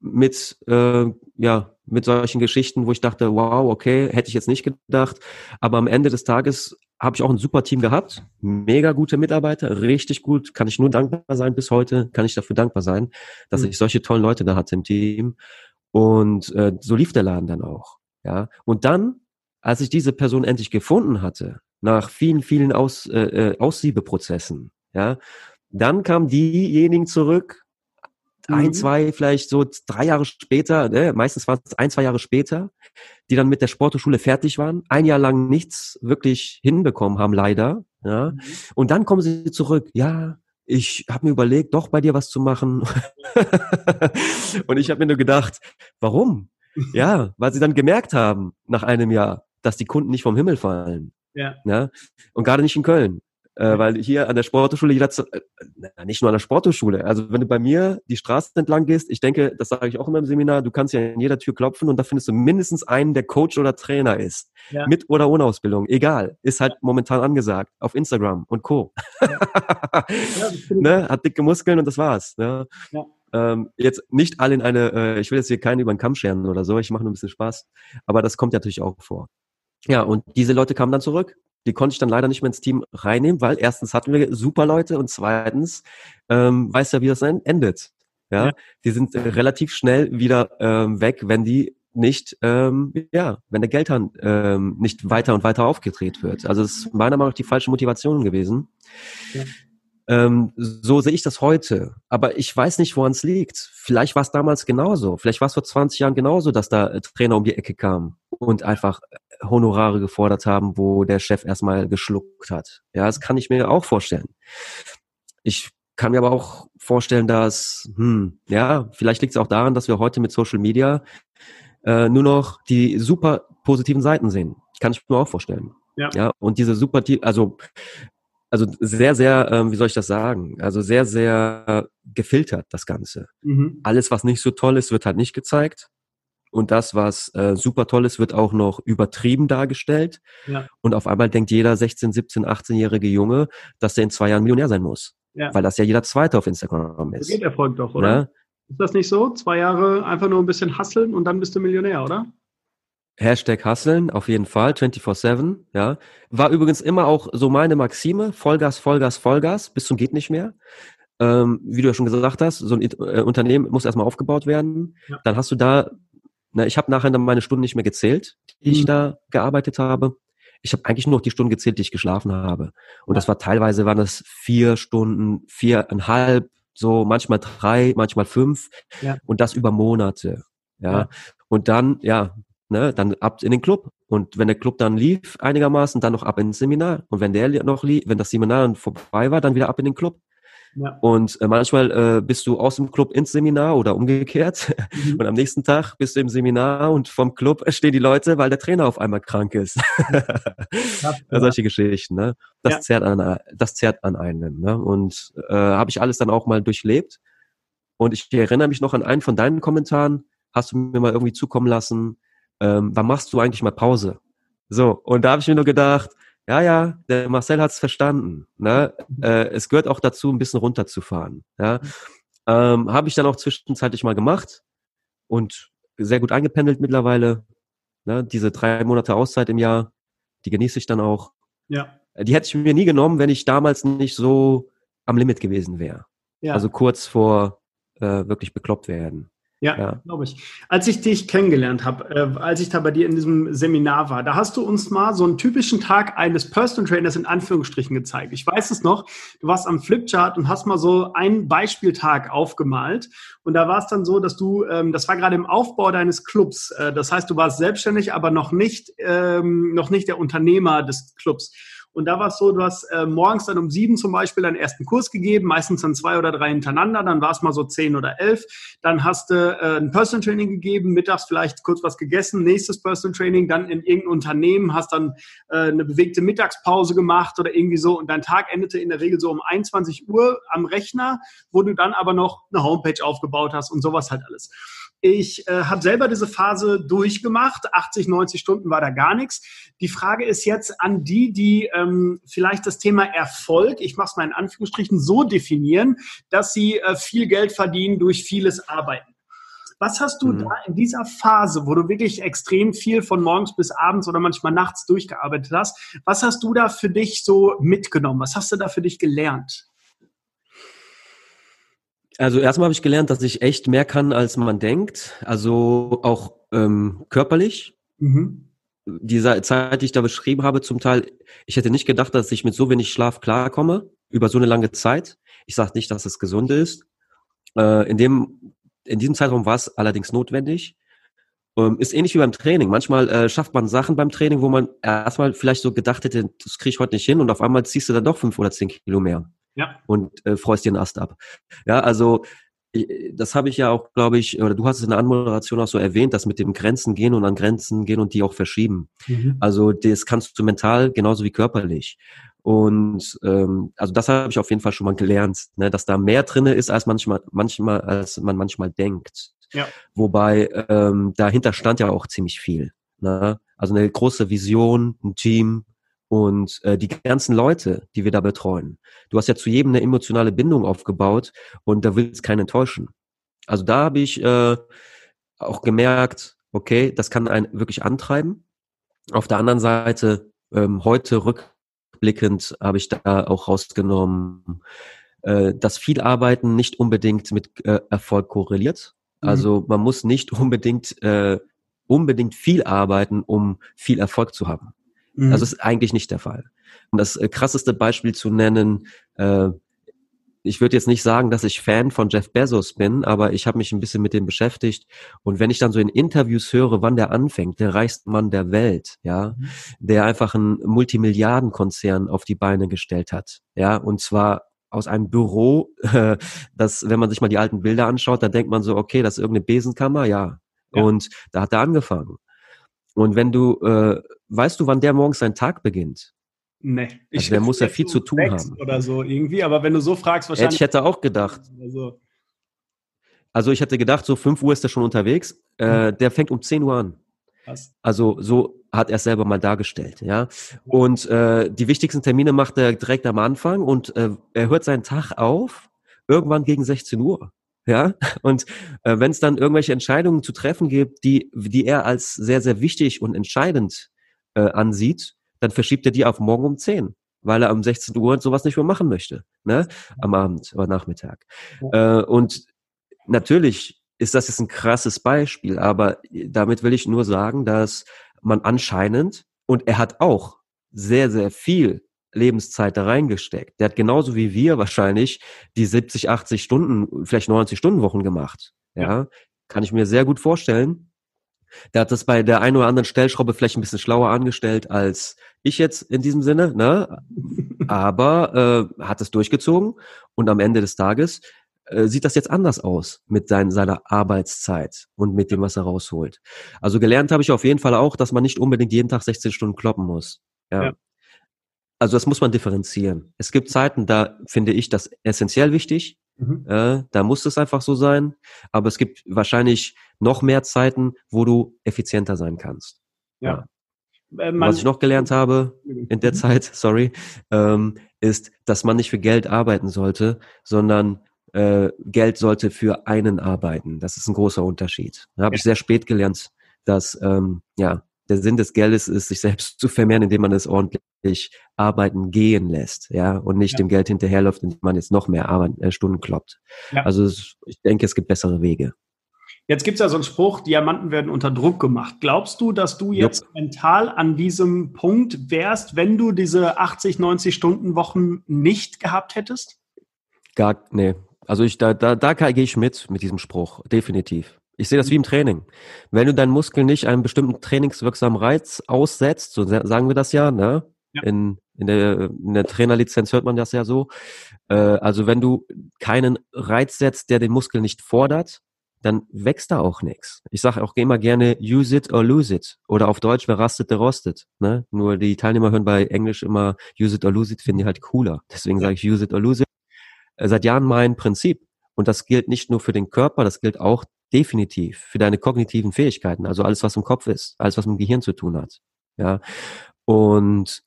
mit, äh, ja, mit solchen Geschichten, wo ich dachte, wow, okay, hätte ich jetzt nicht gedacht. Aber am Ende des Tages habe ich auch ein super Team gehabt, mega gute Mitarbeiter, richtig gut, kann ich nur dankbar sein bis heute, kann ich dafür dankbar sein, dass mhm. ich solche tollen Leute da hatte im Team. Und äh, so lief der Laden dann auch. Ja, und dann, als ich diese Person endlich gefunden hatte, nach vielen, vielen Aus, äh, äh Aussiebeprozessen, ja, dann kamen diejenigen zurück, ein, mhm. zwei, vielleicht so drei Jahre später, ne, meistens war es ein, zwei Jahre später, die dann mit der Sporthochschule fertig waren, ein Jahr lang nichts wirklich hinbekommen haben, leider. Ja. Mhm. Und dann kommen sie zurück, ja, ich habe mir überlegt, doch bei dir was zu machen. und ich habe mir nur gedacht, warum? Ja, weil sie dann gemerkt haben nach einem Jahr, dass die Kunden nicht vom Himmel fallen. Ja. ja? Und gerade nicht in Köln. Äh, weil hier an der Sporthochschule jeder, äh, nicht nur an der Sporthochschule, also wenn du bei mir die Straße entlang gehst, ich denke, das sage ich auch immer im Seminar, du kannst ja in jeder Tür klopfen und da findest du mindestens einen, der Coach oder Trainer ist. Ja. Mit oder ohne Ausbildung, egal. Ist halt momentan angesagt. Auf Instagram und Co. Ja. ne? Hat dicke Muskeln und das war's. Ne? Ja. Ähm, jetzt nicht alle in eine, äh, ich will jetzt hier keinen über den Kamm scheren oder so, ich mache nur ein bisschen Spaß. Aber das kommt ja natürlich auch vor. Ja, und diese Leute kamen dann zurück die konnte ich dann leider nicht mehr ins Team reinnehmen, weil erstens hatten wir super Leute und zweitens ähm, weiß ja, wie das endet. Ja, ja. die sind relativ schnell wieder ähm, weg, wenn die nicht, ähm, ja, wenn der Geldhahn ähm, nicht weiter und weiter aufgedreht wird. Also es ist meiner Meinung nach die falsche Motivation gewesen. Ja. Ähm, so sehe ich das heute. Aber ich weiß nicht, woran es liegt. Vielleicht war es damals genauso. Vielleicht war es vor 20 Jahren genauso, dass da äh, Trainer um die Ecke kamen und einfach Honorare gefordert haben, wo der Chef erstmal geschluckt hat. Ja, das kann ich mir auch vorstellen. Ich kann mir aber auch vorstellen, dass, hm, ja, vielleicht liegt es auch daran, dass wir heute mit Social Media äh, nur noch die super positiven Seiten sehen. Kann ich mir auch vorstellen. Ja. ja und diese super, also, also sehr, sehr, ähm, wie soll ich das sagen? Also sehr, sehr gefiltert, das Ganze. Mhm. Alles, was nicht so toll ist, wird halt nicht gezeigt. Und das, was äh, super toll ist, wird auch noch übertrieben dargestellt. Ja. Und auf einmal denkt jeder 16, 17, 18-jährige Junge, dass er in zwei Jahren Millionär sein muss. Ja. Weil das ja jeder Zweite auf Instagram ist. So geht Erfolg doch, oder? Ja? Ist das nicht so? Zwei Jahre einfach nur ein bisschen hasseln und dann bist du Millionär, oder? Hashtag Hasseln, auf jeden Fall, 24-7, ja. War übrigens immer auch so meine Maxime, Vollgas, Vollgas, Vollgas, bis zum geht nicht mehr. Ähm, wie du ja schon gesagt hast, so ein äh, Unternehmen muss erstmal aufgebaut werden. Ja. Dann hast du da na, ich habe nachher dann meine Stunden nicht mehr gezählt, die mhm. ich da gearbeitet habe. Ich habe eigentlich nur noch die Stunden gezählt, die ich geschlafen habe. Und das war teilweise waren das vier Stunden, viereinhalb, so manchmal drei, manchmal fünf. Ja. Und das über Monate. Ja. ja. Und dann, ja, ne, dann ab in den Club. Und wenn der Club dann lief einigermaßen, dann noch ab ins Seminar. Und wenn der noch lief, wenn das Seminar dann vorbei war, dann wieder ab in den Club. Ja. Und äh, manchmal äh, bist du aus dem Club ins Seminar oder umgekehrt. Mhm. Und am nächsten Tag bist du im Seminar und vom Club stehen die Leute, weil der Trainer auf einmal krank ist. ja, Solche Geschichten, ne? Das ja. zerrt an, das zerrt an einem, ne? Und äh, habe ich alles dann auch mal durchlebt. Und ich erinnere mich noch an einen von deinen Kommentaren, hast du mir mal irgendwie zukommen lassen, ähm, wann machst du eigentlich mal Pause? So, und da habe ich mir nur gedacht, ja, ja, der Marcel hat's verstanden. Ne? Mhm. Äh, es gehört auch dazu, ein bisschen runterzufahren. Ja? Ähm, habe ich dann auch zwischenzeitlich mal gemacht und sehr gut eingependelt mittlerweile. Ne? Diese drei Monate Auszeit im Jahr, die genieße ich dann auch. Ja. Die hätte ich mir nie genommen, wenn ich damals nicht so am Limit gewesen wäre. Ja. Also kurz vor äh, wirklich bekloppt werden. Ja, ja. glaube ich. Als ich dich kennengelernt habe, äh, als ich da bei dir in diesem Seminar war, da hast du uns mal so einen typischen Tag eines Personal Trainers in Anführungsstrichen gezeigt. Ich weiß es noch, du warst am Flipchart und hast mal so einen Beispieltag aufgemalt. Und da war es dann so, dass du, ähm, das war gerade im Aufbau deines Clubs. Äh, das heißt, du warst selbstständig, aber noch nicht, ähm, noch nicht der Unternehmer des Clubs. Und da war es so, du hast äh, morgens dann um sieben zum Beispiel deinen ersten Kurs gegeben, meistens dann zwei oder drei hintereinander, dann war es mal so zehn oder elf. Dann hast du äh, ein Personal Training gegeben, mittags vielleicht kurz was gegessen, nächstes Personal Training, dann in irgendein Unternehmen, hast dann äh, eine bewegte Mittagspause gemacht oder irgendwie so. Und dein Tag endete in der Regel so um 21 Uhr am Rechner, wo du dann aber noch eine Homepage aufgebaut hast und sowas halt alles. Ich äh, habe selber diese Phase durchgemacht. 80, 90 Stunden war da gar nichts. Die Frage ist jetzt an die, die ähm, vielleicht das Thema Erfolg, ich mache es mal in Anführungsstrichen, so definieren, dass sie äh, viel Geld verdienen durch vieles Arbeiten. Was hast du mhm. da in dieser Phase, wo du wirklich extrem viel von morgens bis abends oder manchmal nachts durchgearbeitet hast, was hast du da für dich so mitgenommen? Was hast du da für dich gelernt? Also erstmal habe ich gelernt, dass ich echt mehr kann, als man denkt. Also auch ähm, körperlich. Mhm. Diese Zeit, die ich da beschrieben habe, zum Teil, ich hätte nicht gedacht, dass ich mit so wenig Schlaf klarkomme über so eine lange Zeit. Ich sage nicht, dass es gesund ist. Äh, in dem in diesem Zeitraum war es allerdings notwendig. Ähm, ist ähnlich wie beim Training. Manchmal äh, schafft man Sachen beim Training, wo man erstmal vielleicht so gedacht hätte, das kriege ich heute nicht hin und auf einmal ziehst du dann doch fünf oder zehn Kilo mehr ja. und äh, freust dir einen Ast ab. Ja, also das habe ich ja auch, glaube ich, oder du hast es in der Anmoderation auch so erwähnt, dass mit dem Grenzen gehen und an Grenzen gehen und die auch verschieben. Mhm. Also das kannst du mental genauso wie körperlich. Und ähm, also das habe ich auf jeden Fall schon mal gelernt, ne, dass da mehr drinne ist, als manchmal, manchmal, als man manchmal denkt. Ja. Wobei ähm, dahinter stand ja auch ziemlich viel. Ne? Also eine große Vision, ein Team, und äh, die ganzen Leute, die wir da betreuen. Du hast ja zu jedem eine emotionale Bindung aufgebaut und da willst keinen enttäuschen. Also da habe ich äh, auch gemerkt, okay, das kann einen wirklich antreiben. Auf der anderen Seite, ähm, heute rückblickend habe ich da auch rausgenommen, äh, dass viel Arbeiten nicht unbedingt mit äh, Erfolg korreliert. Mhm. Also man muss nicht unbedingt äh, unbedingt viel arbeiten, um viel Erfolg zu haben. Mhm. Also ist eigentlich nicht der Fall. Und das äh, krasseste Beispiel zu nennen, äh, ich würde jetzt nicht sagen, dass ich Fan von Jeff Bezos bin, aber ich habe mich ein bisschen mit dem beschäftigt. Und wenn ich dann so in Interviews höre, wann der anfängt, der reichste Mann der Welt, ja, mhm. der einfach einen Multimilliardenkonzern auf die Beine gestellt hat, ja, und zwar aus einem Büro, äh, das, wenn man sich mal die alten Bilder anschaut, da denkt man so, okay, das ist irgendeine Besenkammer, ja. ja. Und da hat er angefangen. Und wenn du, äh, weißt du, wann der morgens seinen Tag beginnt? Nee. Also der muss ja viel zu tun haben. Oder so irgendwie, aber wenn du so fragst, wahrscheinlich. Ich hätte auch gedacht. Also, also ich hätte gedacht, so 5 Uhr ist er schon unterwegs. Äh, mhm. Der fängt um 10 Uhr an. Was? Also so hat er es selber mal dargestellt, ja. Und äh, die wichtigsten Termine macht er direkt am Anfang und äh, er hört seinen Tag auf, irgendwann gegen 16 Uhr. Ja, und äh, wenn es dann irgendwelche Entscheidungen zu treffen gibt, die, die er als sehr, sehr wichtig und entscheidend äh, ansieht, dann verschiebt er die auf morgen um 10, weil er um 16 Uhr sowas nicht mehr machen möchte, ne? Am Abend oder Nachmittag. Äh, und natürlich ist das jetzt ein krasses Beispiel, aber damit will ich nur sagen, dass man anscheinend, und er hat auch sehr, sehr viel Lebenszeit da reingesteckt. Der hat genauso wie wir wahrscheinlich die 70, 80 Stunden, vielleicht 90 Stunden Wochen gemacht. Ja, ja. kann ich mir sehr gut vorstellen. Der hat das bei der einen oder anderen Stellschraube vielleicht ein bisschen schlauer angestellt als ich jetzt in diesem Sinne, ne? aber äh, hat es durchgezogen und am Ende des Tages äh, sieht das jetzt anders aus mit sein, seiner Arbeitszeit und mit dem, was er rausholt. Also gelernt habe ich auf jeden Fall auch, dass man nicht unbedingt jeden Tag 16 Stunden kloppen muss. Ja. ja. Also das muss man differenzieren. Es gibt Zeiten, da finde ich das essentiell wichtig. Mhm. Äh, da muss es einfach so sein. Aber es gibt wahrscheinlich noch mehr Zeiten, wo du effizienter sein kannst. Ja. ja. Äh, Was ich noch gelernt habe in der mhm. Zeit, sorry, ähm, ist, dass man nicht für Geld arbeiten sollte, sondern äh, Geld sollte für einen arbeiten. Das ist ein großer Unterschied. Da habe ja. ich sehr spät gelernt, dass ähm, ja der Sinn des Geldes ist, sich selbst zu vermehren, indem man es ordentlich arbeiten gehen lässt, ja, und nicht ja. dem Geld hinterherläuft, indem man jetzt noch mehr Arbeit, äh, Stunden kloppt. Ja. Also ich denke, es gibt bessere Wege. Jetzt gibt es ja so einen Spruch, Diamanten werden unter Druck gemacht. Glaubst du, dass du jetzt Jupp. mental an diesem Punkt wärst, wenn du diese 80, 90 Stunden Wochen nicht gehabt hättest? Gar, nee, also ich, da, da, da gehe ich mit, mit diesem Spruch, definitiv. Ich sehe das wie im Training. Wenn du deinen Muskel nicht einem bestimmten trainingswirksamen Reiz aussetzt, so sagen wir das ja, ne? Ja. In, in, der, in der Trainerlizenz hört man das ja so. Äh, also wenn du keinen Reiz setzt, der den Muskel nicht fordert, dann wächst da auch nichts. Ich sage auch immer gerne use it or lose it. Oder auf Deutsch, wer rastet, der rostet. Ne? Nur die Teilnehmer hören bei Englisch immer use it or lose it, finden die halt cooler. Deswegen sage ich use it or lose it. Äh, seit Jahren mein Prinzip. Und das gilt nicht nur für den Körper, das gilt auch definitiv für deine kognitiven Fähigkeiten, also alles, was im Kopf ist, alles, was mit dem Gehirn zu tun hat. Ja. Und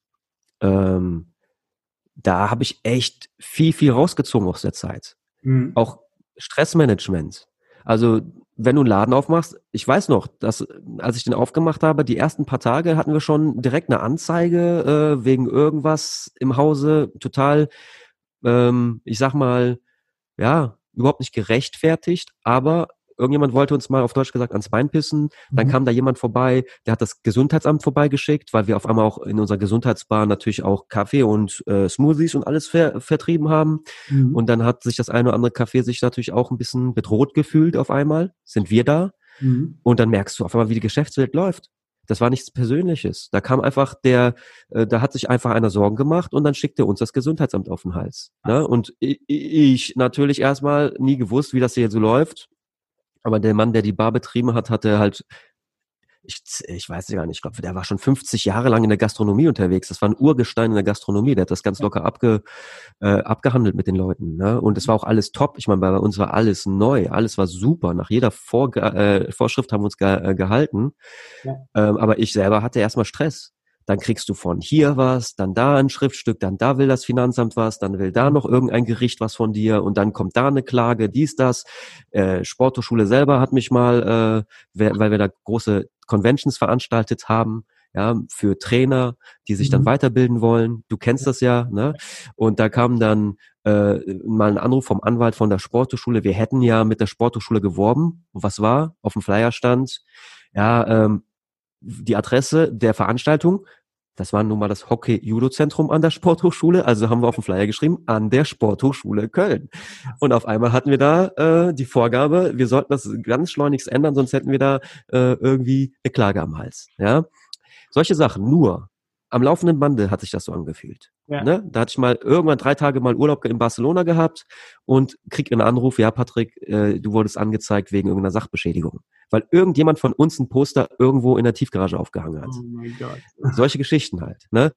ähm, da habe ich echt viel, viel rausgezogen aus der Zeit. Mhm. Auch Stressmanagement. Also wenn du einen Laden aufmachst, ich weiß noch, dass als ich den aufgemacht habe, die ersten paar Tage hatten wir schon direkt eine Anzeige äh, wegen irgendwas im Hause, total ähm, ich sag mal, ja, überhaupt nicht gerechtfertigt, aber irgendjemand wollte uns mal auf Deutsch gesagt ans Bein pissen. Dann mhm. kam da jemand vorbei, der hat das Gesundheitsamt vorbeigeschickt, weil wir auf einmal auch in unserer Gesundheitsbar natürlich auch Kaffee und äh, Smoothies und alles ver vertrieben haben. Mhm. Und dann hat sich das eine oder andere Kaffee sich natürlich auch ein bisschen bedroht gefühlt auf einmal. Sind wir da? Mhm. Und dann merkst du auf einmal, wie die Geschäftswelt läuft. Das war nichts Persönliches. Da kam einfach der, äh, da hat sich einfach einer Sorgen gemacht und dann schickte uns das Gesundheitsamt auf den Hals. Ne? Und ich, ich natürlich erstmal nie gewusst, wie das hier so läuft. Aber der Mann, der die Bar betrieben hat, hatte halt ich, ich weiß gar nicht, ich glaube, der war schon 50 Jahre lang in der Gastronomie unterwegs. Das war ein Urgestein in der Gastronomie. Der hat das ganz locker abge, äh, abgehandelt mit den Leuten. Ne? Und es war auch alles top. Ich meine, bei uns war alles neu, alles war super. Nach jeder Vor äh, Vorschrift haben wir uns ge äh, gehalten. Ja. Ähm, aber ich selber hatte erstmal Stress dann kriegst du von hier was, dann da ein Schriftstück, dann da will das Finanzamt was, dann will da noch irgendein Gericht was von dir und dann kommt da eine Klage, dies, das. Äh, Sporthochschule selber hat mich mal, äh, weil wir da große Conventions veranstaltet haben, ja, für Trainer, die sich dann mhm. weiterbilden wollen. Du kennst das ja, ne? Und da kam dann äh, mal ein Anruf vom Anwalt von der Sporthochschule. Wir hätten ja mit der Sporthochschule geworben. Und was war? Auf dem Flyer stand, ja, ähm, die Adresse der Veranstaltung. Das war nun mal das Hockey-Judo-Zentrum an der Sporthochschule. Also haben wir auf dem Flyer geschrieben, an der Sporthochschule Köln. Und auf einmal hatten wir da äh, die Vorgabe, wir sollten das ganz schleunigst ändern, sonst hätten wir da äh, irgendwie eine Klage am Hals. Ja, Solche Sachen. Nur am laufenden Bande hat sich das so angefühlt. Ja. Ne? Da hatte ich mal irgendwann drei Tage mal Urlaub in Barcelona gehabt und krieg einen Anruf, ja Patrick, äh, du wurdest angezeigt wegen irgendeiner Sachbeschädigung. Weil irgendjemand von uns ein Poster irgendwo in der Tiefgarage aufgehangen hat. Oh mein Gott. Solche Geschichten halt. Ne?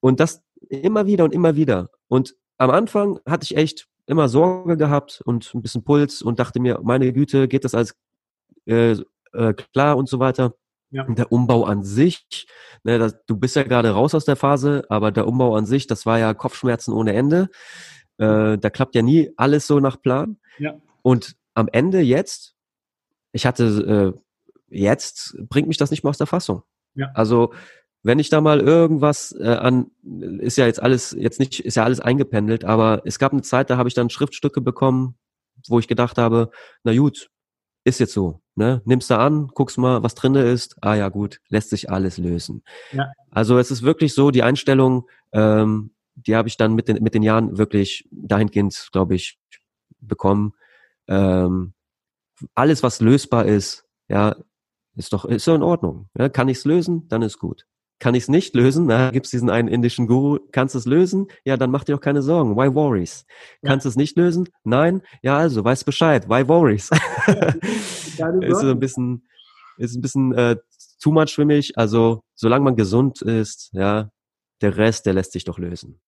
Und das immer wieder und immer wieder. Und am Anfang hatte ich echt immer Sorge gehabt und ein bisschen Puls und dachte mir, meine Güte, geht das alles äh, äh, klar und so weiter. Ja. Der Umbau an sich, ne, das, du bist ja gerade raus aus der Phase, aber der Umbau an sich, das war ja Kopfschmerzen ohne Ende. Äh, da klappt ja nie alles so nach Plan. Ja. Und am Ende jetzt, ich hatte äh, jetzt bringt mich das nicht mehr aus der Fassung. Ja. Also wenn ich da mal irgendwas äh, an, ist ja jetzt alles, jetzt nicht, ist ja alles eingependelt, aber es gab eine Zeit, da habe ich dann Schriftstücke bekommen, wo ich gedacht habe, na gut, ist jetzt so. Ne? Nimmst du an, guckst mal, was drinne ist. Ah ja, gut, lässt sich alles lösen. Ja. Also es ist wirklich so, die Einstellung, ähm, die habe ich dann mit den, mit den Jahren wirklich dahingehend, glaube ich, bekommen. Ähm, alles, was lösbar ist, ja, ist doch, ist doch in Ordnung. Ja? Kann ich es lösen, dann ist gut. Kann ich es nicht lösen? Da gibt es diesen einen indischen Guru, kannst du es lösen? Ja, dann mach dir doch keine Sorgen. Why worries? Ja. Kannst du es nicht lösen? Nein? Ja, also, weißt Bescheid. Why worries? ist so ein bisschen, ist ein bisschen äh, too much für mich. Also, solange man gesund ist, ja, der Rest, der lässt sich doch lösen.